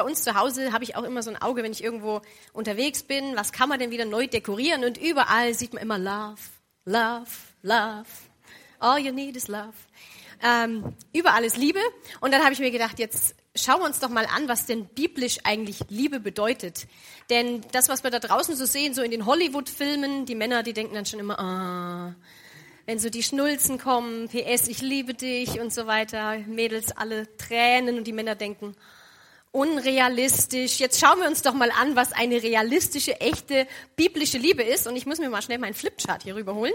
Bei uns zu Hause habe ich auch immer so ein Auge, wenn ich irgendwo unterwegs bin, was kann man denn wieder neu dekorieren? Und überall sieht man immer Love, Love, Love. All you need is love. Ähm, überall ist Liebe. Und dann habe ich mir gedacht, jetzt schauen wir uns doch mal an, was denn biblisch eigentlich Liebe bedeutet. Denn das, was wir da draußen so sehen, so in den Hollywood-Filmen, die Männer, die denken dann schon immer, ah, wenn so die Schnulzen kommen, PS, ich liebe dich und so weiter, Mädels alle Tränen und die Männer denken, unrealistisch. Jetzt schauen wir uns doch mal an, was eine realistische, echte, biblische Liebe ist. Und ich muss mir mal schnell meinen Flipchart hier rüberholen.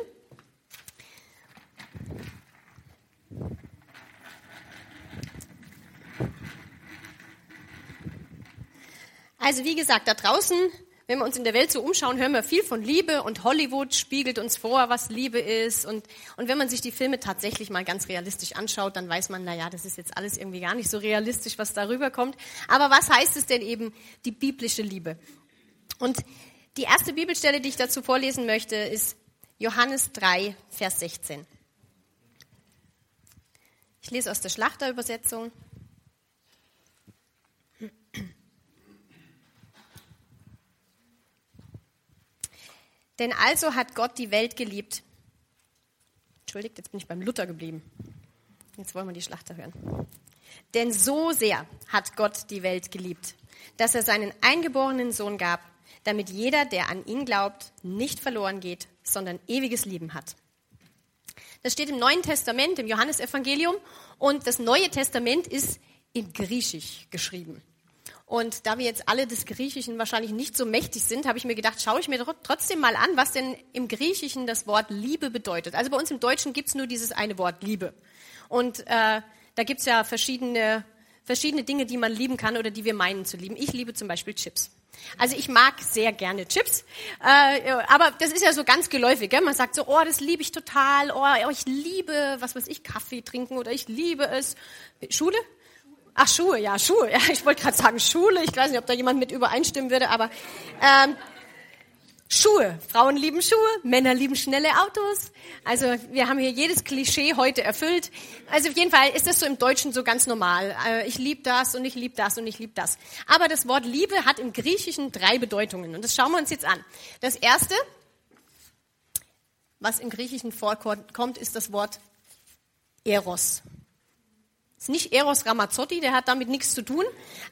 Also wie gesagt, da draußen wenn wir uns in der Welt so umschauen, hören wir viel von Liebe und Hollywood spiegelt uns vor, was Liebe ist. Und, und wenn man sich die Filme tatsächlich mal ganz realistisch anschaut, dann weiß man, na ja, das ist jetzt alles irgendwie gar nicht so realistisch, was darüber kommt. Aber was heißt es denn eben, die biblische Liebe? Und die erste Bibelstelle, die ich dazu vorlesen möchte, ist Johannes 3, Vers 16. Ich lese aus der Schlachterübersetzung. Denn also hat Gott die Welt geliebt. Entschuldigt, jetzt bin ich beim Luther geblieben. Jetzt wollen wir die Schlachter hören. Denn so sehr hat Gott die Welt geliebt, dass er seinen eingeborenen Sohn gab, damit jeder, der an ihn glaubt, nicht verloren geht, sondern ewiges Leben hat. Das steht im Neuen Testament, im Johannesevangelium, und das Neue Testament ist in Griechisch geschrieben. Und da wir jetzt alle des Griechischen wahrscheinlich nicht so mächtig sind, habe ich mir gedacht, schaue ich mir trotzdem mal an, was denn im Griechischen das Wort Liebe bedeutet. Also bei uns im Deutschen gibt es nur dieses eine Wort Liebe. Und äh, da gibt es ja verschiedene, verschiedene Dinge, die man lieben kann oder die wir meinen zu lieben. Ich liebe zum Beispiel Chips. Also ich mag sehr gerne Chips, äh, aber das ist ja so ganz geläufig. Gell? Man sagt so, oh, das liebe ich total, oh, ich liebe, was weiß ich, Kaffee trinken oder ich liebe es. Schule? Ach, Schuhe, ja, Schuhe. Ja, ich wollte gerade sagen Schule. Ich weiß nicht, ob da jemand mit übereinstimmen würde, aber ähm, Schuhe. Frauen lieben Schuhe, Männer lieben schnelle Autos. Also wir haben hier jedes Klischee heute erfüllt. Also auf jeden Fall ist das so im Deutschen so ganz normal. Äh, ich liebe das und ich liebe das und ich liebe das. Aber das Wort Liebe hat im Griechischen drei Bedeutungen und das schauen wir uns jetzt an. Das erste, was im Griechischen vorkommt, ist das Wort Eros ist nicht Eros Ramazzotti, der hat damit nichts zu tun.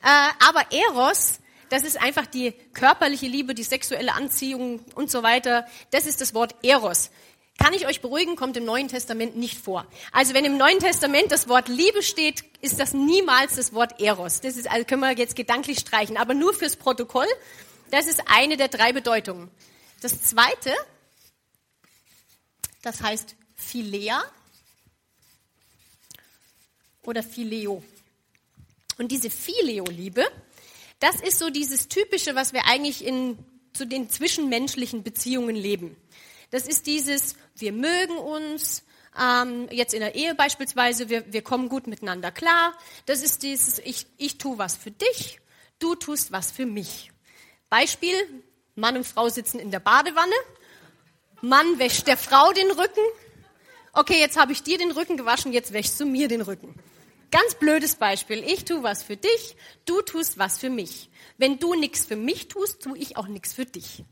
Äh, aber Eros, das ist einfach die körperliche Liebe, die sexuelle Anziehung und so weiter. Das ist das Wort Eros. Kann ich euch beruhigen, kommt im Neuen Testament nicht vor. Also wenn im Neuen Testament das Wort Liebe steht, ist das niemals das Wort Eros. Das ist, also können wir jetzt gedanklich streichen, aber nur fürs Protokoll. Das ist eine der drei Bedeutungen. Das zweite, das heißt Philea oder Phileo. Und diese Phileo-Liebe, das ist so dieses Typische, was wir eigentlich in, zu den zwischenmenschlichen Beziehungen leben. Das ist dieses, wir mögen uns, ähm, jetzt in der Ehe beispielsweise, wir, wir kommen gut miteinander klar. Das ist dieses, ich, ich tue was für dich, du tust was für mich. Beispiel, Mann und Frau sitzen in der Badewanne, Mann wäscht der Frau den Rücken. Okay, jetzt habe ich dir den Rücken gewaschen, jetzt wäschst du mir den Rücken. Ganz blödes Beispiel. Ich tue was für dich, du tust was für mich. Wenn du nichts für mich tust, tue ich auch nichts für dich.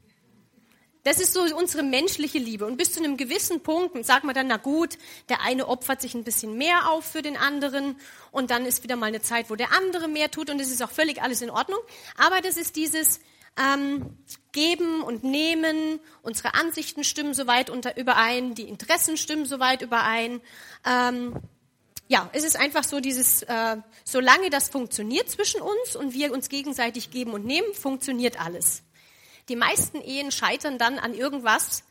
Das ist so unsere menschliche Liebe. Und bis zu einem gewissen Punkt sagt man dann, na gut, der eine opfert sich ein bisschen mehr auf für den anderen und dann ist wieder mal eine Zeit, wo der andere mehr tut und es ist auch völlig alles in Ordnung. Aber das ist dieses ähm, Geben und Nehmen, unsere Ansichten stimmen soweit unter, überein, die Interessen stimmen soweit überein. Ähm, ja, es ist einfach so dieses, äh, solange das funktioniert zwischen uns und wir uns gegenseitig geben und nehmen, funktioniert alles. Die meisten Ehen scheitern dann an irgendwas,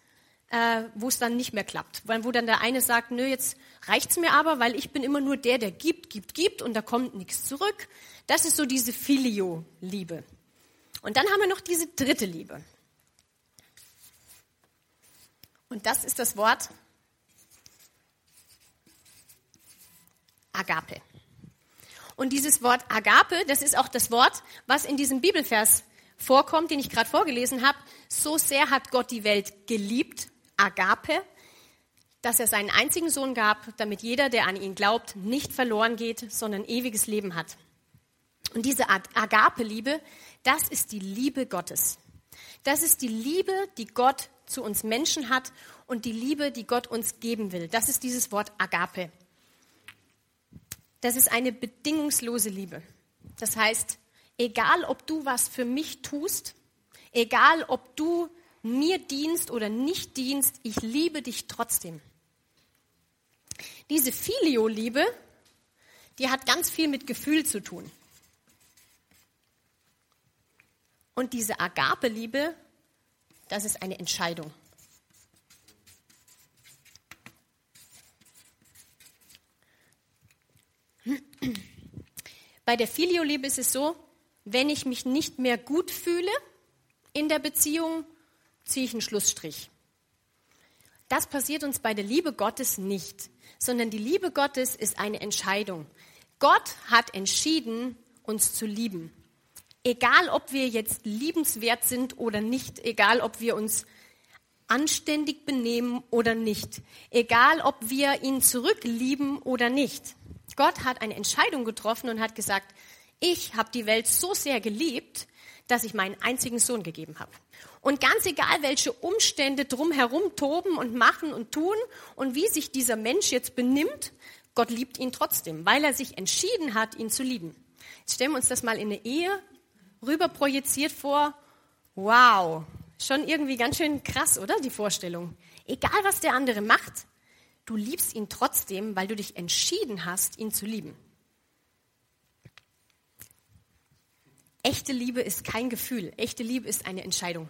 äh, wo es dann nicht mehr klappt. Weil, wo dann der eine sagt, nö, jetzt reicht's mir aber, weil ich bin immer nur der, der gibt, gibt, gibt und da kommt nichts zurück. Das ist so diese Filio-Liebe. Und dann haben wir noch diese dritte Liebe. Und das ist das Wort Agape. Und dieses Wort Agape, das ist auch das Wort, was in diesem Bibelvers vorkommt, den ich gerade vorgelesen habe. So sehr hat Gott die Welt geliebt, Agape, dass er seinen einzigen Sohn gab, damit jeder, der an ihn glaubt, nicht verloren geht, sondern ewiges Leben hat. Und diese Agape-Liebe, das ist die Liebe Gottes. Das ist die Liebe, die Gott zu uns Menschen hat und die Liebe, die Gott uns geben will. Das ist dieses Wort Agape. Das ist eine bedingungslose Liebe. Das heißt, egal ob du was für mich tust, egal ob du mir dienst oder nicht dienst, ich liebe dich trotzdem. Diese Filio-Liebe, die hat ganz viel mit Gefühl zu tun. Und diese Agape-Liebe, das ist eine Entscheidung. Bei der Filio-Liebe ist es so, wenn ich mich nicht mehr gut fühle in der Beziehung, ziehe ich einen Schlussstrich. Das passiert uns bei der Liebe Gottes nicht, sondern die Liebe Gottes ist eine Entscheidung. Gott hat entschieden, uns zu lieben. Egal, ob wir jetzt liebenswert sind oder nicht, egal, ob wir uns anständig benehmen oder nicht, egal, ob wir ihn zurücklieben oder nicht. Gott hat eine Entscheidung getroffen und hat gesagt, ich habe die Welt so sehr geliebt, dass ich meinen einzigen Sohn gegeben habe. Und ganz egal, welche Umstände drumherum toben und machen und tun und wie sich dieser Mensch jetzt benimmt, Gott liebt ihn trotzdem, weil er sich entschieden hat, ihn zu lieben. Jetzt stellen wir uns das mal in eine Ehe rüber projiziert vor, wow, schon irgendwie ganz schön krass, oder die Vorstellung. Egal, was der andere macht, du liebst ihn trotzdem, weil du dich entschieden hast, ihn zu lieben. Echte Liebe ist kein Gefühl, echte Liebe ist eine Entscheidung.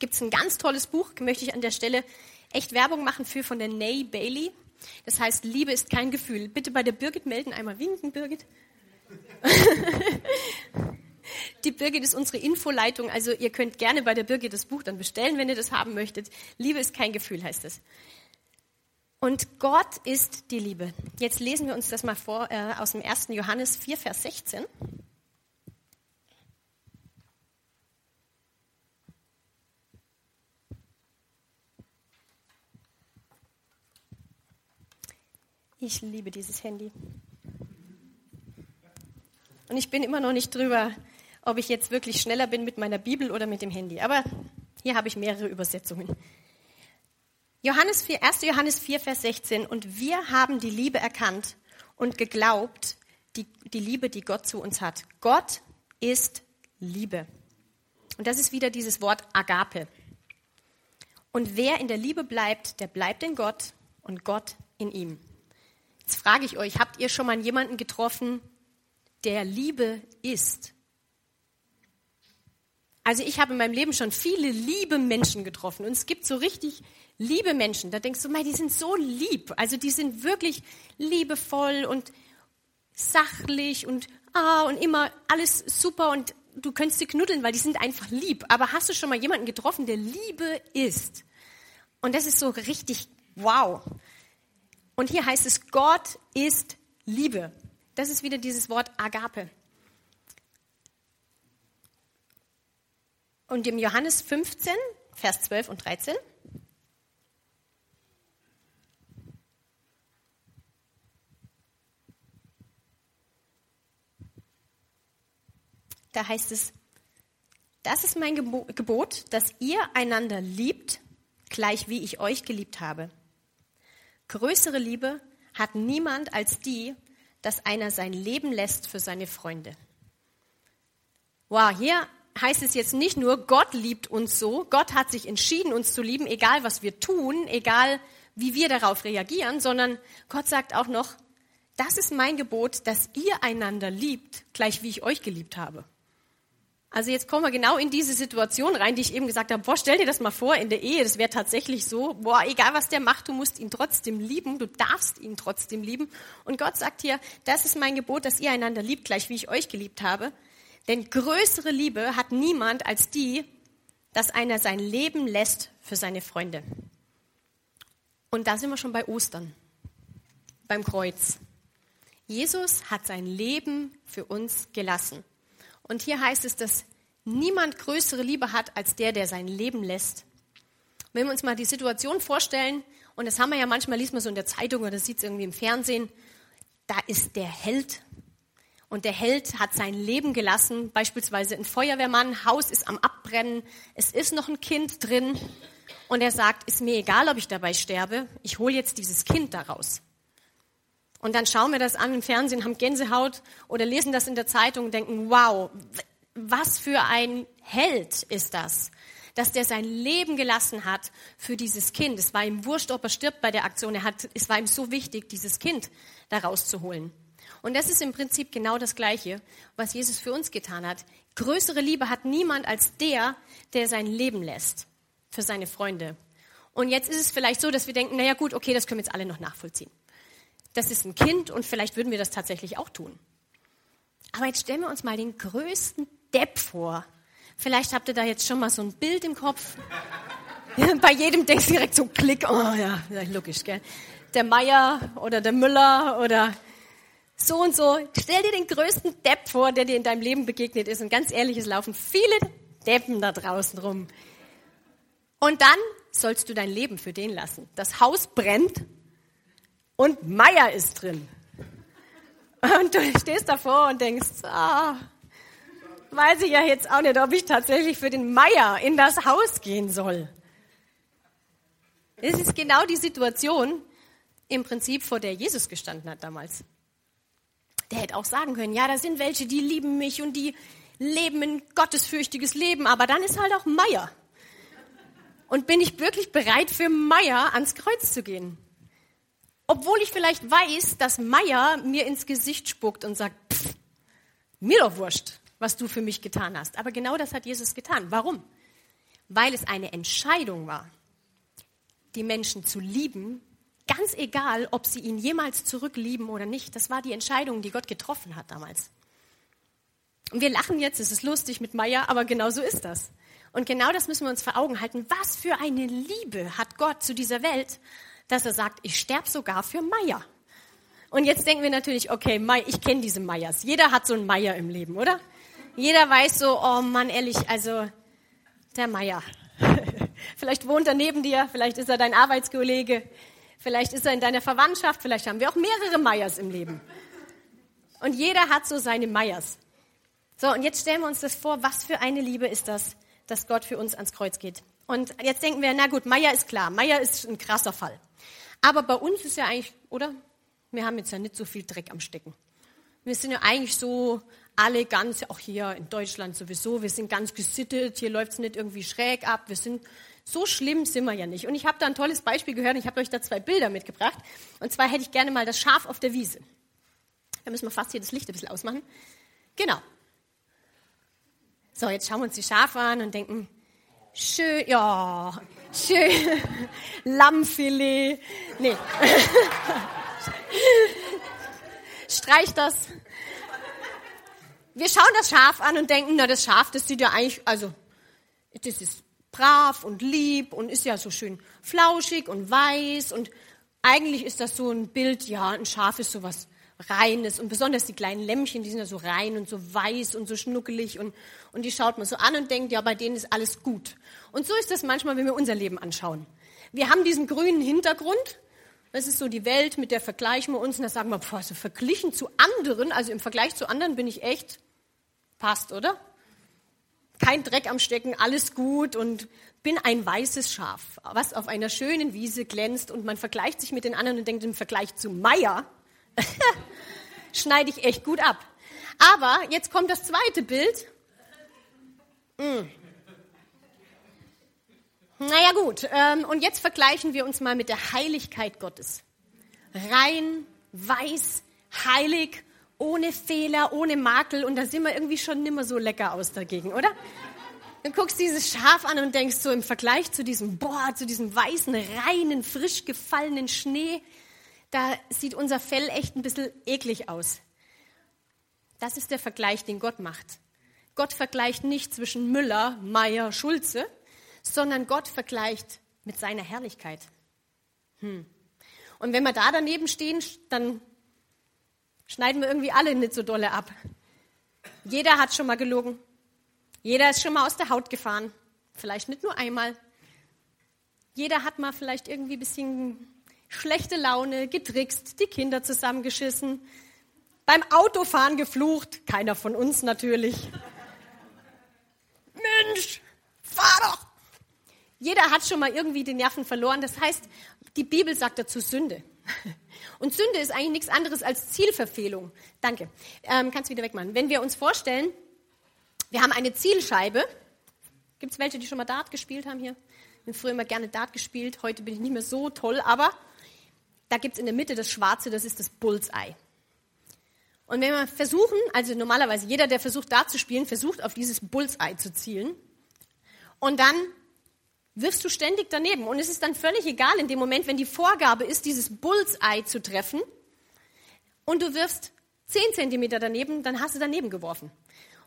Gibt es ein ganz tolles Buch, möchte ich an der Stelle echt Werbung machen für von der Nay Bailey. Das heißt, Liebe ist kein Gefühl. Bitte bei der Birgit melden, einmal winken, Birgit. Die Birgit ist unsere Infoleitung, also ihr könnt gerne bei der Birgit das Buch dann bestellen, wenn ihr das haben möchtet. Liebe ist kein Gefühl, heißt es. Und Gott ist die Liebe. Jetzt lesen wir uns das mal vor äh, aus dem 1. Johannes 4, Vers 16. Ich liebe dieses Handy. Und ich bin immer noch nicht drüber ob ich jetzt wirklich schneller bin mit meiner Bibel oder mit dem Handy. Aber hier habe ich mehrere Übersetzungen. Johannes 4, 1. Johannes 4, Vers 16. Und wir haben die Liebe erkannt und geglaubt, die, die Liebe, die Gott zu uns hat. Gott ist Liebe. Und das ist wieder dieses Wort Agape. Und wer in der Liebe bleibt, der bleibt in Gott und Gott in ihm. Jetzt frage ich euch, habt ihr schon mal jemanden getroffen, der Liebe ist? Also ich habe in meinem Leben schon viele liebe Menschen getroffen und es gibt so richtig liebe Menschen. Da denkst du, mei, die sind so lieb. Also die sind wirklich liebevoll und sachlich und ah und immer alles super und du könntest sie knuddeln, weil die sind einfach lieb. Aber hast du schon mal jemanden getroffen, der Liebe ist? Und das ist so richtig wow. Und hier heißt es, Gott ist Liebe. Das ist wieder dieses Wort Agape. Und im Johannes 15, Vers 12 und 13. Da heißt es, das ist mein Gebot, dass ihr einander liebt, gleich wie ich euch geliebt habe. Größere Liebe hat niemand als die, dass einer sein Leben lässt für seine Freunde. Wow, hier heißt es jetzt nicht nur, Gott liebt uns so, Gott hat sich entschieden, uns zu lieben, egal was wir tun, egal wie wir darauf reagieren, sondern Gott sagt auch noch, das ist mein Gebot, dass ihr einander liebt, gleich wie ich euch geliebt habe. Also jetzt kommen wir genau in diese Situation rein, die ich eben gesagt habe. Boah, stell dir das mal vor in der Ehe, das wäre tatsächlich so. Boah, egal was der macht, du musst ihn trotzdem lieben, du darfst ihn trotzdem lieben. Und Gott sagt hier, das ist mein Gebot, dass ihr einander liebt, gleich wie ich euch geliebt habe. Denn größere Liebe hat niemand als die, dass einer sein Leben lässt für seine Freunde. Und da sind wir schon bei Ostern, beim Kreuz. Jesus hat sein Leben für uns gelassen. Und hier heißt es, dass niemand größere Liebe hat als der, der sein Leben lässt. Wenn wir uns mal die Situation vorstellen, und das haben wir ja manchmal, liest man so in der Zeitung oder sieht es irgendwie im Fernsehen, da ist der Held. Und der Held hat sein Leben gelassen, beispielsweise ein Feuerwehrmann, Haus ist am Abbrennen, es ist noch ein Kind drin. Und er sagt, ist mir egal, ob ich dabei sterbe, ich hole jetzt dieses Kind daraus. Und dann schauen wir das an im Fernsehen, haben Gänsehaut oder lesen das in der Zeitung und denken, wow, was für ein Held ist das, dass der sein Leben gelassen hat für dieses Kind. Es war ihm wurscht, ob er stirbt bei der Aktion. Er hat, es war ihm so wichtig, dieses Kind da rauszuholen. Und das ist im Prinzip genau das Gleiche, was Jesus für uns getan hat. Größere Liebe hat niemand als der, der sein Leben lässt für seine Freunde. Und jetzt ist es vielleicht so, dass wir denken, naja gut, okay, das können wir jetzt alle noch nachvollziehen. Das ist ein Kind und vielleicht würden wir das tatsächlich auch tun. Aber jetzt stellen wir uns mal den größten Depp vor. Vielleicht habt ihr da jetzt schon mal so ein Bild im Kopf. Bei jedem denkst du direkt so Klick, oh ja, logisch, gell? Der Meier oder der Müller oder so und so. Stell dir den größten Depp vor, der dir in deinem Leben begegnet ist. Und ganz ehrlich, es laufen viele Deppen da draußen rum. Und dann sollst du dein Leben für den lassen. Das Haus brennt und Meier ist drin. Und du stehst davor und denkst, ah, weiß ich ja jetzt auch nicht, ob ich tatsächlich für den Meier in das Haus gehen soll. Es ist genau die Situation im Prinzip, vor der Jesus gestanden hat damals. Der hätte auch sagen können, ja, da sind welche, die lieben mich und die leben ein gottesfürchtiges Leben, aber dann ist halt auch Meier. Und bin ich wirklich bereit, für Meier ans Kreuz zu gehen? Obwohl ich vielleicht weiß, dass Meier mir ins Gesicht spuckt und sagt, pff, mir doch wurscht, was du für mich getan hast. Aber genau das hat Jesus getan. Warum? Weil es eine Entscheidung war, die Menschen zu lieben Ganz egal, ob sie ihn jemals zurücklieben oder nicht. Das war die Entscheidung, die Gott getroffen hat damals. Und wir lachen jetzt, es ist lustig mit Meier, aber genau so ist das. Und genau das müssen wir uns vor Augen halten. Was für eine Liebe hat Gott zu dieser Welt, dass er sagt, ich sterbe sogar für Meier. Und jetzt denken wir natürlich, okay, ich kenne diese Meiers. Jeder hat so einen Meier im Leben, oder? Jeder weiß so, oh Mann, ehrlich, also der Meier. vielleicht wohnt er neben dir, vielleicht ist er dein Arbeitskollege, Vielleicht ist er in deiner Verwandtschaft, vielleicht haben wir auch mehrere Meyers im Leben. Und jeder hat so seine Meyers. So, und jetzt stellen wir uns das vor, was für eine Liebe ist das, dass Gott für uns ans Kreuz geht. Und jetzt denken wir, na gut, Meier ist klar, Meier ist ein krasser Fall. Aber bei uns ist ja eigentlich, oder? Wir haben jetzt ja nicht so viel Dreck am Stecken. Wir sind ja eigentlich so alle ganz, auch hier in Deutschland sowieso, wir sind ganz gesittet, hier läuft es nicht irgendwie schräg ab, wir sind so schlimm sind wir ja nicht. Und ich habe da ein tolles Beispiel gehört. Ich habe euch da zwei Bilder mitgebracht. Und zwar hätte ich gerne mal das Schaf auf der Wiese. Da müssen wir fast hier das Licht ein bisschen ausmachen. Genau. So, jetzt schauen wir uns die Schafe an und denken, schön, ja, schön, Lammfilet. Nee. Streich das. Wir schauen das Schaf an und denken, na, das Schaf, das sieht ja eigentlich, also, das ist brav und lieb und ist ja so schön flauschig und weiß und eigentlich ist das so ein Bild, ja, ein Schaf ist so was Reines und besonders die kleinen Lämmchen, die sind ja so rein und so weiß und so schnuckelig und, und die schaut man so an und denkt, ja, bei denen ist alles gut. Und so ist das manchmal, wenn wir unser Leben anschauen. Wir haben diesen grünen Hintergrund, das ist so die Welt, mit der vergleichen wir uns und da sagen wir, boah, also verglichen zu anderen, also im Vergleich zu anderen bin ich echt, passt, oder? Kein Dreck am Stecken, alles gut und bin ein weißes Schaf, was auf einer schönen Wiese glänzt und man vergleicht sich mit den anderen und denkt im Vergleich zu Meier, schneide ich echt gut ab. Aber jetzt kommt das zweite Bild. Hm. Naja gut, ähm, und jetzt vergleichen wir uns mal mit der Heiligkeit Gottes. Rein, weiß, heilig ohne Fehler, ohne Makel und da sind wir irgendwie schon nimmer so lecker aus dagegen, oder? Du guckst dieses Schaf an und denkst so im Vergleich zu diesem, boah, zu diesem weißen, reinen, frisch gefallenen Schnee, da sieht unser Fell echt ein bisschen eklig aus. Das ist der Vergleich, den Gott macht. Gott vergleicht nicht zwischen Müller, Meier, Schulze, sondern Gott vergleicht mit seiner Herrlichkeit. Hm. Und wenn wir da daneben stehen, dann schneiden wir irgendwie alle nicht so dolle ab. Jeder hat schon mal gelogen. Jeder ist schon mal aus der Haut gefahren. Vielleicht nicht nur einmal. Jeder hat mal vielleicht irgendwie ein bisschen schlechte Laune, getrickst, die Kinder zusammengeschissen, beim Autofahren geflucht. Keiner von uns natürlich. Mensch, fahr doch! Jeder hat schon mal irgendwie die Nerven verloren. Das heißt, die Bibel sagt dazu Sünde. Und Sünde ist eigentlich nichts anderes als Zielverfehlung. Danke. Ähm, kannst wieder wegmachen. Wenn wir uns vorstellen, wir haben eine Zielscheibe. Gibt es welche, die schon mal Dart gespielt haben hier? Ich habe früher immer gerne Dart gespielt. Heute bin ich nicht mehr so toll, aber da gibt es in der Mitte das Schwarze, das ist das Bullseye. Und wenn wir versuchen, also normalerweise jeder, der versucht Dart zu spielen, versucht auf dieses Bullseye zu zielen. Und dann wirfst du ständig daneben. Und es ist dann völlig egal in dem Moment, wenn die Vorgabe ist, dieses Bullseye zu treffen und du wirfst 10 Zentimeter daneben, dann hast du daneben geworfen.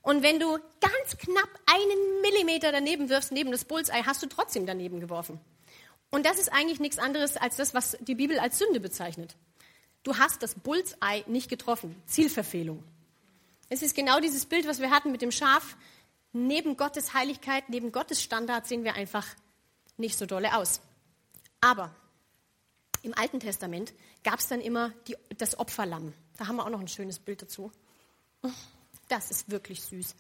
Und wenn du ganz knapp einen Millimeter daneben wirfst, neben das Bullseye, hast du trotzdem daneben geworfen. Und das ist eigentlich nichts anderes als das, was die Bibel als Sünde bezeichnet. Du hast das Bullseye nicht getroffen. Zielverfehlung. Es ist genau dieses Bild, was wir hatten mit dem Schaf. Neben Gottes Heiligkeit, neben Gottes Standard sehen wir einfach nicht so dolle aus. Aber im Alten Testament gab es dann immer die, das Opferlamm. Da haben wir auch noch ein schönes Bild dazu. Das ist wirklich süß.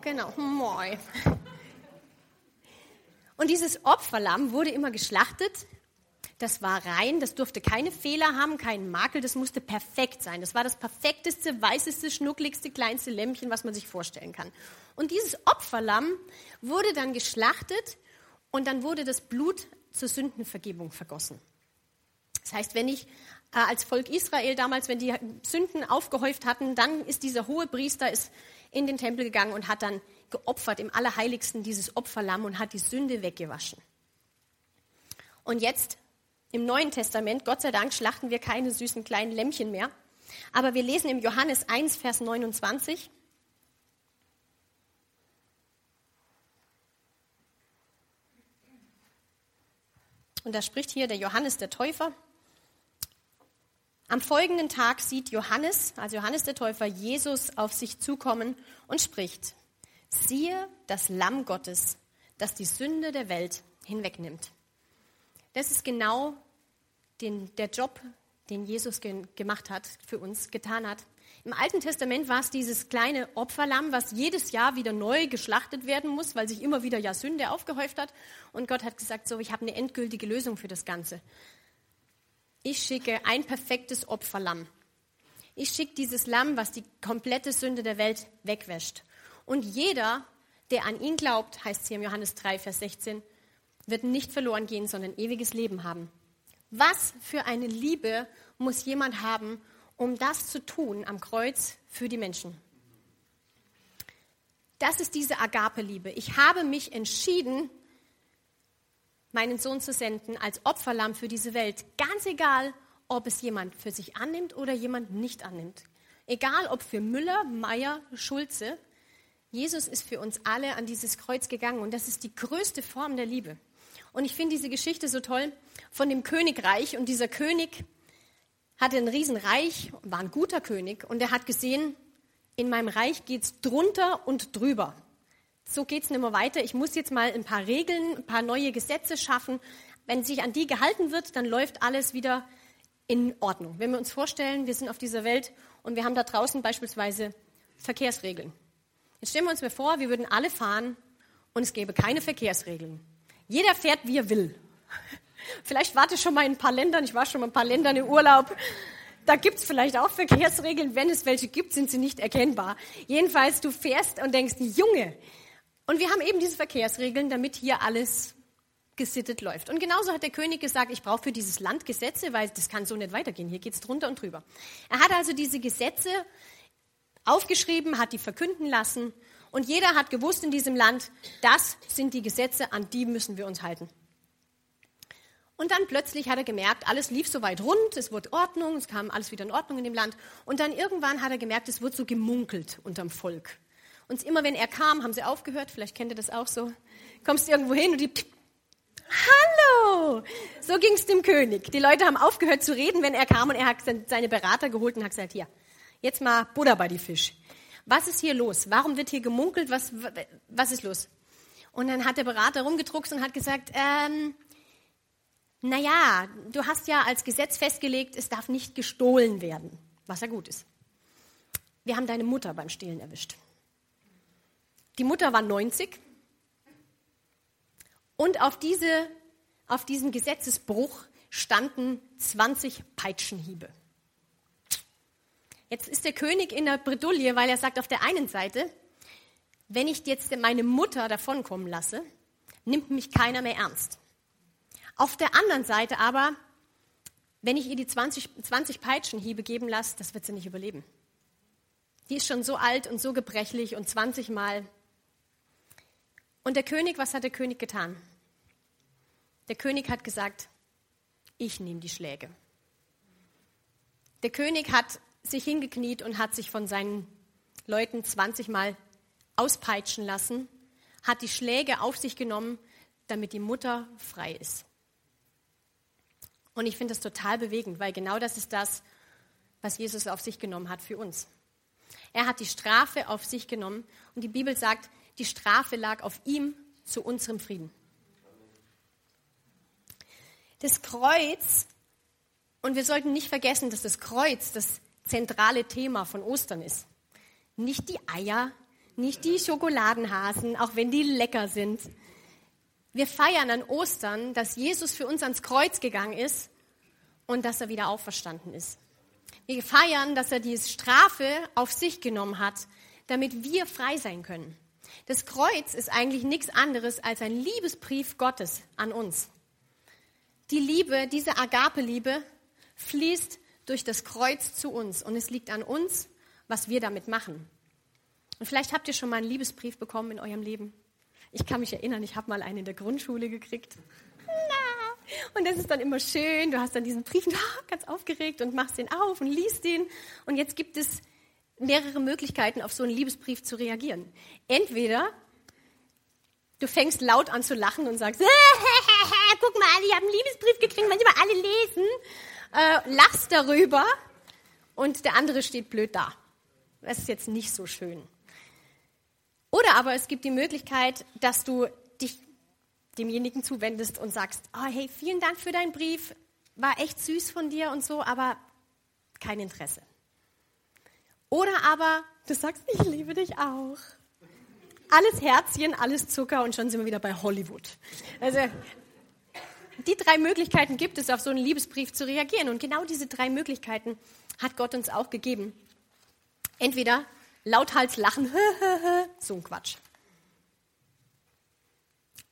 Genau, moi. Und dieses Opferlamm wurde immer geschlachtet. Das war rein, das durfte keine Fehler haben, keinen Makel, das musste perfekt sein. Das war das perfekteste, weißeste, schnuckligste, kleinste Lämmchen, was man sich vorstellen kann. Und dieses Opferlamm wurde dann geschlachtet und dann wurde das Blut zur Sündenvergebung vergossen. Das heißt, wenn ich äh, als Volk Israel damals, wenn die Sünden aufgehäuft hatten, dann ist dieser hohe Priester ist in den Tempel gegangen und hat dann geopfert im Allerheiligsten dieses Opferlamm und hat die Sünde weggewaschen. Und jetzt im Neuen Testament, Gott sei Dank, schlachten wir keine süßen kleinen Lämmchen mehr. Aber wir lesen im Johannes 1, Vers 29. Und da spricht hier der Johannes der Täufer. Am folgenden Tag sieht Johannes, also Johannes der Täufer, Jesus auf sich zukommen und spricht, siehe das Lamm Gottes, das die Sünde der Welt hinwegnimmt. Das ist genau den, der Job, den Jesus ge gemacht hat, für uns getan hat. Im Alten Testament war es dieses kleine Opferlamm, was jedes Jahr wieder neu geschlachtet werden muss, weil sich immer wieder ja Sünde aufgehäuft hat. Und Gott hat gesagt, so, ich habe eine endgültige Lösung für das Ganze. Ich schicke ein perfektes Opferlamm. Ich schicke dieses Lamm, was die komplette Sünde der Welt wegwäscht. Und jeder, der an ihn glaubt, heißt es hier im Johannes 3, Vers 16, wird nicht verloren gehen, sondern ewiges Leben haben. Was für eine Liebe muss jemand haben, um das zu tun am Kreuz für die Menschen? Das ist diese Agape-Liebe. Ich habe mich entschieden, meinen Sohn zu senden als Opferlamm für diese Welt. Ganz egal, ob es jemand für sich annimmt oder jemand nicht annimmt. Egal ob für Müller, Meier, Schulze. Jesus ist für uns alle an dieses Kreuz gegangen und das ist die größte Form der Liebe. Und ich finde diese Geschichte so toll von dem Königreich. Und dieser König hatte ein Riesenreich, war ein guter König. Und er hat gesehen, in meinem Reich geht es drunter und drüber. So geht es nicht mehr weiter. Ich muss jetzt mal ein paar Regeln, ein paar neue Gesetze schaffen. Wenn sich an die gehalten wird, dann läuft alles wieder in Ordnung. Wenn wir uns vorstellen, wir sind auf dieser Welt und wir haben da draußen beispielsweise Verkehrsregeln. Jetzt stellen wir uns mal vor, wir würden alle fahren und es gäbe keine Verkehrsregeln. Jeder fährt, wie er will. Vielleicht warte schon mal in ein paar Ländern. Ich war schon mal in ein paar Ländern im Urlaub. Da gibt es vielleicht auch Verkehrsregeln. Wenn es welche gibt, sind sie nicht erkennbar. Jedenfalls, du fährst und denkst, Junge. Und wir haben eben diese Verkehrsregeln, damit hier alles gesittet läuft. Und genauso hat der König gesagt, ich brauche für dieses Land Gesetze, weil das kann so nicht weitergehen. Hier geht es drunter und drüber. Er hat also diese Gesetze aufgeschrieben, hat die verkünden lassen und jeder hat gewusst in diesem Land, das sind die Gesetze, an die müssen wir uns halten. Und dann plötzlich hat er gemerkt, alles lief so weit rund, es wurde Ordnung, es kam alles wieder in Ordnung in dem Land. Und dann irgendwann hat er gemerkt, es wird so gemunkelt unterm Volk. Und immer wenn er kam, haben sie aufgehört. Vielleicht kennt ihr das auch so. Kommst irgendwo hin und die, hallo! So ging es dem König. Die Leute haben aufgehört zu reden, wenn er kam und er hat seine Berater geholt und hat gesagt, hier, jetzt mal Buddha bei die Fisch. Was ist hier los? Warum wird hier gemunkelt? Was, was ist los? Und dann hat der Berater rumgedruckt und hat gesagt, ähm, naja, du hast ja als Gesetz festgelegt, es darf nicht gestohlen werden, was ja gut ist. Wir haben deine Mutter beim Stehlen erwischt. Die Mutter war 90 und auf, diese, auf diesem Gesetzesbruch standen 20 Peitschenhiebe. Jetzt ist der König in der Bredouille, weil er sagt auf der einen Seite, wenn ich jetzt meine Mutter davonkommen lasse, nimmt mich keiner mehr ernst. Auf der anderen Seite aber, wenn ich ihr die 20, 20 Peitschenhiebe geben lasse, das wird sie nicht überleben. Die ist schon so alt und so gebrechlich und 20 Mal. Und der König, was hat der König getan? Der König hat gesagt, ich nehme die Schläge. Der König hat sich hingekniet und hat sich von seinen Leuten 20 Mal auspeitschen lassen, hat die Schläge auf sich genommen, damit die Mutter frei ist. Und ich finde das total bewegend, weil genau das ist das, was Jesus auf sich genommen hat für uns. Er hat die Strafe auf sich genommen und die Bibel sagt, die Strafe lag auf ihm zu unserem Frieden. Das Kreuz, und wir sollten nicht vergessen, dass das Kreuz das zentrale Thema von Ostern ist. Nicht die Eier, nicht die Schokoladenhasen, auch wenn die lecker sind, wir feiern an Ostern, dass Jesus für uns ans Kreuz gegangen ist und dass er wieder auferstanden ist. Wir feiern, dass er die Strafe auf sich genommen hat, damit wir frei sein können. Das Kreuz ist eigentlich nichts anderes als ein Liebesbrief Gottes an uns. Die Liebe, diese Agape-Liebe, fließt durch das Kreuz zu uns und es liegt an uns, was wir damit machen. Und vielleicht habt ihr schon mal einen Liebesbrief bekommen in eurem Leben. Ich kann mich erinnern, ich habe mal einen in der Grundschule gekriegt. Und das ist dann immer schön. Du hast dann diesen Brief ganz aufgeregt und machst den auf und liest den. Und jetzt gibt es mehrere Möglichkeiten, auf so einen Liebesbrief zu reagieren. Entweder du fängst laut an zu lachen und sagst, guck mal, ich habe einen Liebesbrief gekriegt, manchmal alle lesen, äh, lachst darüber und der andere steht blöd da. Das ist jetzt nicht so schön. Oder aber es gibt die Möglichkeit, dass du dich demjenigen zuwendest und sagst, oh, hey, vielen Dank für deinen Brief, war echt süß von dir und so, aber kein Interesse. Oder aber du sagst, ich liebe dich auch. Alles Herzchen, alles Zucker und schon sind wir wieder bei Hollywood. Also die drei Möglichkeiten gibt es, auf so einen Liebesbrief zu reagieren. Und genau diese drei Möglichkeiten hat Gott uns auch gegeben. Entweder lauthals lachen, so ein Quatsch.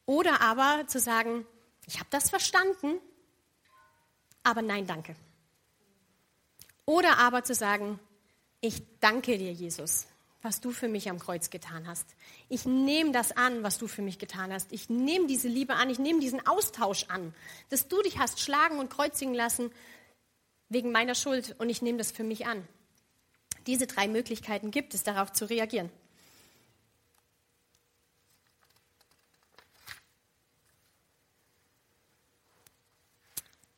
Oder aber zu sagen, ich habe das verstanden, aber nein, danke. Oder aber zu sagen, ich danke dir, Jesus, was du für mich am Kreuz getan hast. Ich nehme das an, was du für mich getan hast. Ich nehme diese Liebe an, ich nehme diesen Austausch an, dass du dich hast schlagen und kreuzigen lassen wegen meiner Schuld und ich nehme das für mich an. Diese drei Möglichkeiten gibt es, darauf zu reagieren.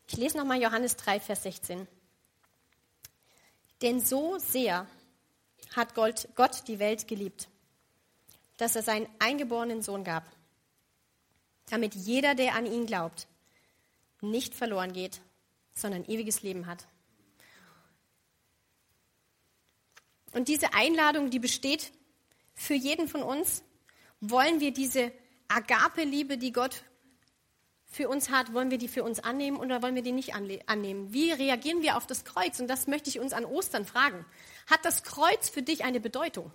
Ich lese nochmal Johannes 3, Vers 16. Denn so sehr hat Gott die Welt geliebt, dass er seinen eingeborenen Sohn gab, damit jeder, der an ihn glaubt, nicht verloren geht, sondern ewiges Leben hat. Und diese Einladung, die besteht für jeden von uns. Wollen wir diese Agape-Liebe, die Gott für uns hat, wollen wir die für uns annehmen oder wollen wir die nicht annehmen? Wie reagieren wir auf das Kreuz? Und das möchte ich uns an Ostern fragen. Hat das Kreuz für dich eine Bedeutung?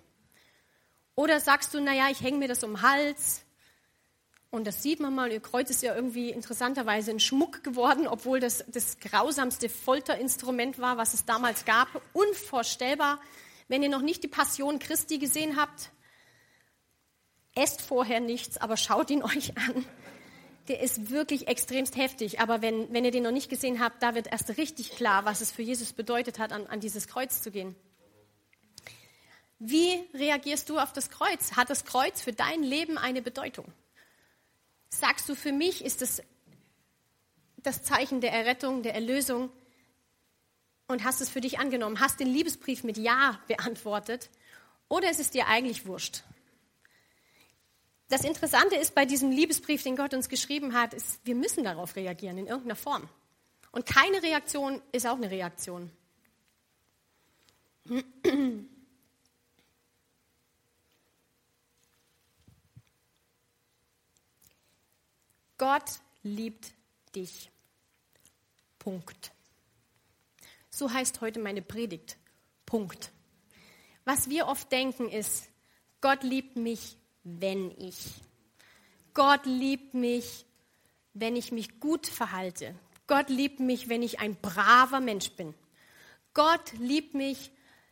Oder sagst du, naja, ich hänge mir das um den Hals und das sieht man mal, ihr Kreuz ist ja irgendwie interessanterweise ein Schmuck geworden, obwohl das das grausamste Folterinstrument war, was es damals gab. Unvorstellbar. Wenn ihr noch nicht die Passion Christi gesehen habt, esst vorher nichts, aber schaut ihn euch an. Der ist wirklich extremst heftig. Aber wenn, wenn ihr den noch nicht gesehen habt, da wird erst richtig klar, was es für Jesus bedeutet hat, an, an dieses Kreuz zu gehen. Wie reagierst du auf das Kreuz? Hat das Kreuz für dein Leben eine Bedeutung? Sagst du, für mich ist es das Zeichen der Errettung, der Erlösung und hast es für dich angenommen, hast den Liebesbrief mit Ja beantwortet oder ist es dir eigentlich wurscht? Das Interessante ist bei diesem Liebesbrief, den Gott uns geschrieben hat, ist, wir müssen darauf reagieren in irgendeiner Form. Und keine Reaktion ist auch eine Reaktion. Gott liebt dich. Punkt. So heißt heute meine Predigt. Punkt. Was wir oft denken ist, Gott liebt mich, wenn ich. Gott liebt mich, wenn ich mich gut verhalte. Gott liebt mich, wenn ich ein braver Mensch bin. Gott liebt mich,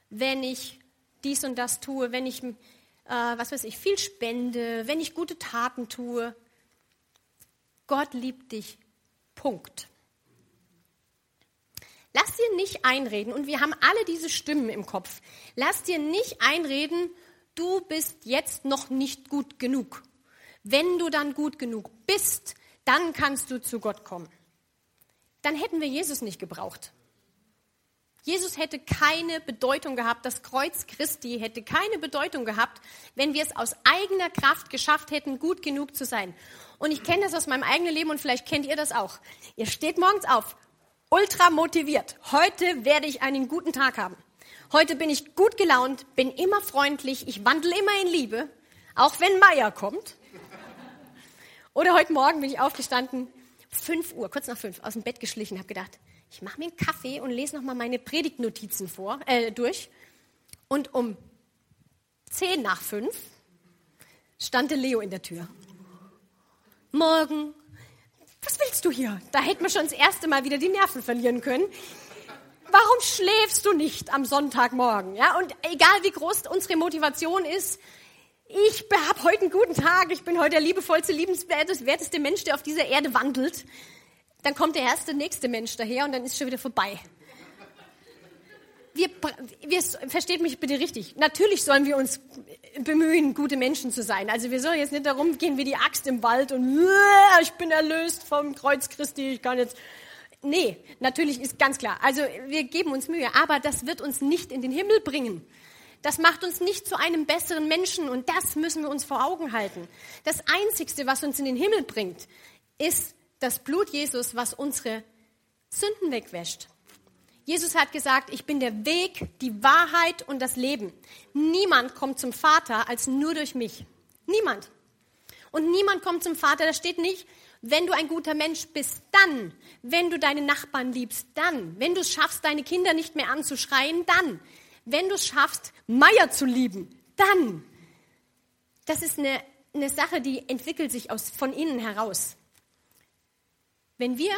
wenn ich dies und das tue, wenn ich, äh, was weiß ich, viel spende, wenn ich gute Taten tue. Gott liebt dich. Punkt. Lass dir nicht einreden, und wir haben alle diese Stimmen im Kopf, lass dir nicht einreden, du bist jetzt noch nicht gut genug. Wenn du dann gut genug bist, dann kannst du zu Gott kommen. Dann hätten wir Jesus nicht gebraucht. Jesus hätte keine Bedeutung gehabt, das Kreuz Christi hätte keine Bedeutung gehabt, wenn wir es aus eigener Kraft geschafft hätten, gut genug zu sein. Und ich kenne das aus meinem eigenen Leben und vielleicht kennt ihr das auch. Ihr steht morgens auf, ultra motiviert. Heute werde ich einen guten Tag haben. Heute bin ich gut gelaunt, bin immer freundlich, ich wandle immer in Liebe, auch wenn Meier kommt. Oder heute Morgen bin ich aufgestanden, 5 Uhr, kurz nach 5, aus dem Bett geschlichen, habe gedacht, ich mache mir einen Kaffee und lese nochmal meine Predigtnotizen vor, äh, durch. Und um 10 nach 5 stand Leo in der Tür. Morgen, willst du hier? Da hätten wir schon das erste Mal wieder die Nerven verlieren können warum schläfst du nicht am Sonntagmorgen? Ja, und egal wie groß unsere Motivation ist, ich habe heute einen guten Tag, ich bin heute der liebevollste, liebenswerteste Mensch, der auf dieser Erde wandelt. Dann kommt der erste, nächste Mensch daher und dann ist schon wieder vorbei. Wir, wir, versteht mich bitte richtig. Natürlich sollen wir uns bemühen, gute Menschen zu sein. Also wir sollen jetzt nicht darum gehen wie die Axt im Wald und ich bin erlöst vom Kreuz Christi, ich kann jetzt Nee, natürlich ist ganz klar. Also wir geben uns Mühe, aber das wird uns nicht in den Himmel bringen. Das macht uns nicht zu einem besseren Menschen und das müssen wir uns vor Augen halten. Das Einzigste, was uns in den Himmel bringt, ist das Blut Jesus, was unsere Sünden wegwäscht. Jesus hat gesagt, ich bin der Weg, die Wahrheit und das Leben. Niemand kommt zum Vater als nur durch mich. Niemand. Und niemand kommt zum Vater, da steht nicht, wenn du ein guter Mensch bist, dann. Wenn du deine Nachbarn liebst, dann. Wenn du es schaffst, deine Kinder nicht mehr anzuschreien, dann. Wenn du es schaffst, Meier zu lieben, dann. Das ist eine, eine Sache, die entwickelt sich aus, von innen heraus. Wenn wir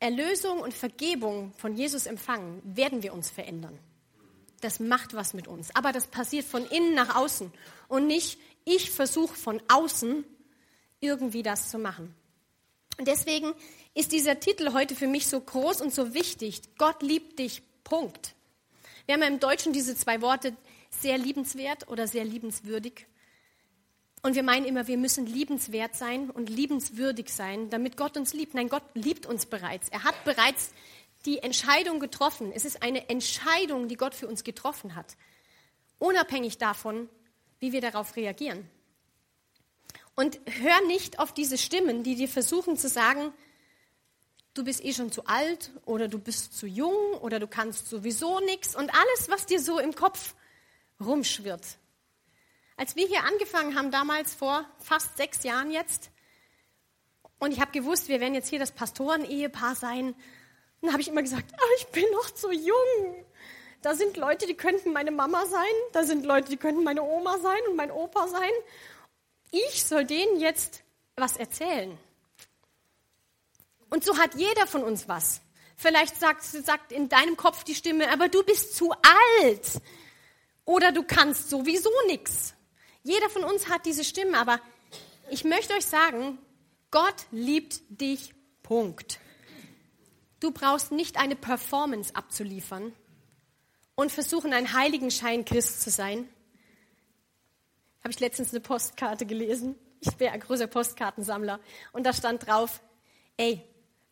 Erlösung und Vergebung von Jesus empfangen, werden wir uns verändern. Das macht was mit uns. Aber das passiert von innen nach außen und nicht, ich versuche von außen irgendwie das zu machen. Und deswegen ist dieser Titel heute für mich so groß und so wichtig. Gott liebt dich, Punkt. Wir haben ja im Deutschen diese zwei Worte sehr liebenswert oder sehr liebenswürdig. Und wir meinen immer, wir müssen liebenswert sein und liebenswürdig sein, damit Gott uns liebt. Nein, Gott liebt uns bereits. Er hat bereits die Entscheidung getroffen. Es ist eine Entscheidung, die Gott für uns getroffen hat. Unabhängig davon, wie wir darauf reagieren. Und hör nicht auf diese Stimmen, die dir versuchen zu sagen, du bist eh schon zu alt oder du bist zu jung oder du kannst sowieso nichts und alles, was dir so im Kopf rumschwirrt. Als wir hier angefangen haben, damals vor fast sechs Jahren jetzt, und ich habe gewusst, wir werden jetzt hier das Pastoren-Ehepaar sein, dann habe ich immer gesagt, oh, ich bin noch zu jung. Da sind Leute, die könnten meine Mama sein, da sind Leute, die könnten meine Oma sein und mein Opa sein ich soll denen jetzt was erzählen. Und so hat jeder von uns was. Vielleicht sagt, sagt in deinem Kopf die Stimme, aber du bist zu alt. Oder du kannst sowieso nichts. Jeder von uns hat diese Stimme, aber ich möchte euch sagen, Gott liebt dich. Punkt. Du brauchst nicht eine Performance abzuliefern und versuchen, ein Heiligenschein Christ zu sein habe ich letztens eine Postkarte gelesen. Ich bin ein großer Postkartensammler. Und da stand drauf, ey,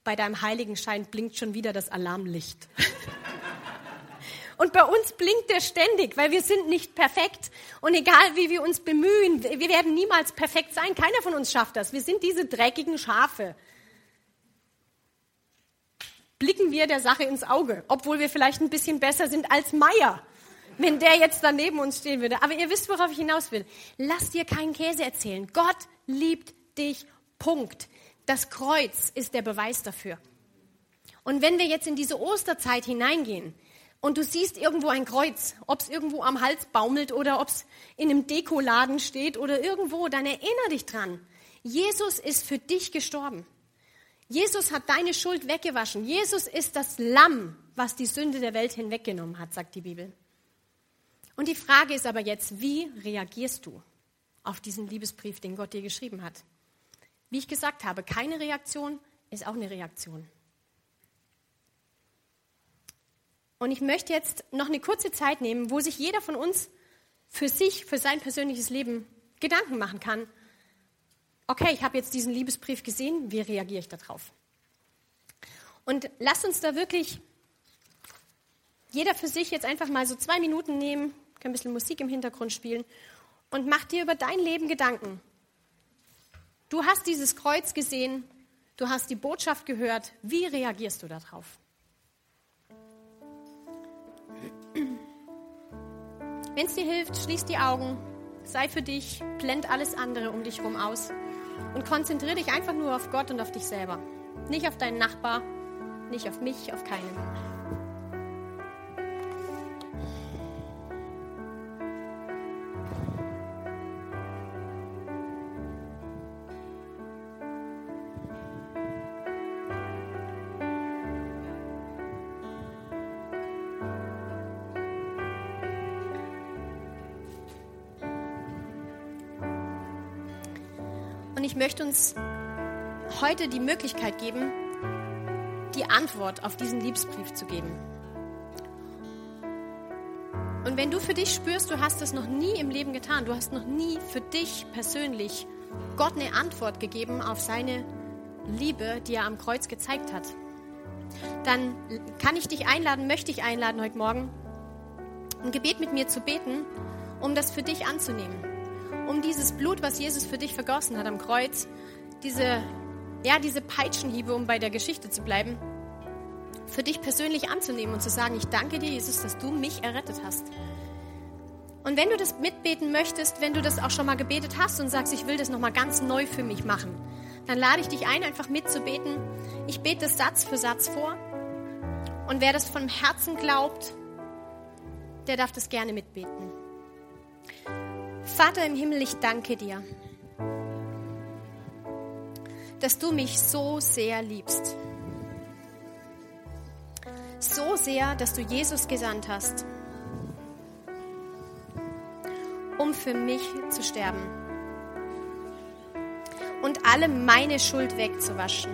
bei deinem Heiligenschein blinkt schon wieder das Alarmlicht. Und bei uns blinkt der ständig, weil wir sind nicht perfekt. Und egal wie wir uns bemühen, wir werden niemals perfekt sein. Keiner von uns schafft das. Wir sind diese dreckigen Schafe. Blicken wir der Sache ins Auge, obwohl wir vielleicht ein bisschen besser sind als Meier, wenn der jetzt daneben uns stehen würde. Aber ihr wisst, worauf ich hinaus will. Lass dir keinen Käse erzählen. Gott liebt dich. Punkt. Das Kreuz ist der Beweis dafür. Und wenn wir jetzt in diese Osterzeit hineingehen, und du siehst irgendwo ein Kreuz, ob es irgendwo am Hals baumelt oder ob es in einem Dekoladen steht oder irgendwo, dann erinnere dich dran. Jesus ist für dich gestorben. Jesus hat deine Schuld weggewaschen. Jesus ist das Lamm, was die Sünde der Welt hinweggenommen hat, sagt die Bibel. Und die Frage ist aber jetzt, wie reagierst du auf diesen Liebesbrief, den Gott dir geschrieben hat? Wie ich gesagt habe, keine Reaktion ist auch eine Reaktion. Und ich möchte jetzt noch eine kurze Zeit nehmen, wo sich jeder von uns für sich, für sein persönliches Leben Gedanken machen kann. Okay, ich habe jetzt diesen Liebesbrief gesehen, wie reagiere ich darauf? Und lasst uns da wirklich jeder für sich jetzt einfach mal so zwei Minuten nehmen, kann ein bisschen Musik im Hintergrund spielen und mach dir über dein Leben Gedanken. Du hast dieses Kreuz gesehen, du hast die Botschaft gehört, wie reagierst du darauf? Wenn es dir hilft, schließ die Augen, sei für dich, blend alles andere um dich herum aus und konzentriere dich einfach nur auf Gott und auf dich selber. Nicht auf deinen Nachbar, nicht auf mich, auf keinen. Möchte uns heute die Möglichkeit geben, die Antwort auf diesen Liebesbrief zu geben. Und wenn du für dich spürst, du hast das noch nie im Leben getan, du hast noch nie für dich persönlich Gott eine Antwort gegeben auf seine Liebe, die er am Kreuz gezeigt hat, dann kann ich dich einladen, möchte ich einladen heute Morgen, ein Gebet mit mir zu beten, um das für dich anzunehmen um dieses Blut, was Jesus für dich vergossen hat am Kreuz, diese, ja, diese Peitschenhiebe, um bei der Geschichte zu bleiben, für dich persönlich anzunehmen und zu sagen, ich danke dir, Jesus, dass du mich errettet hast. Und wenn du das mitbeten möchtest, wenn du das auch schon mal gebetet hast und sagst, ich will das nochmal ganz neu für mich machen, dann lade ich dich ein, einfach mitzubeten. Ich bete das Satz für Satz vor. Und wer das von Herzen glaubt, der darf das gerne mitbeten. Vater im Himmel, ich danke dir, dass du mich so sehr liebst. So sehr, dass du Jesus gesandt hast, um für mich zu sterben und alle meine Schuld wegzuwaschen.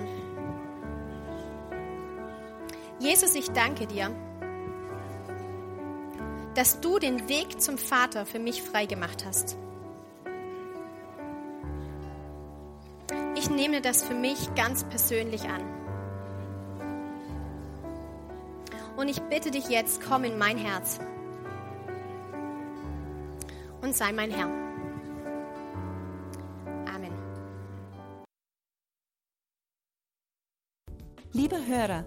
Jesus, ich danke dir dass du den Weg zum Vater für mich freigemacht hast. Ich nehme das für mich ganz persönlich an. Und ich bitte dich jetzt, komm in mein Herz und sei mein Herr. Amen. Lieber Hörer,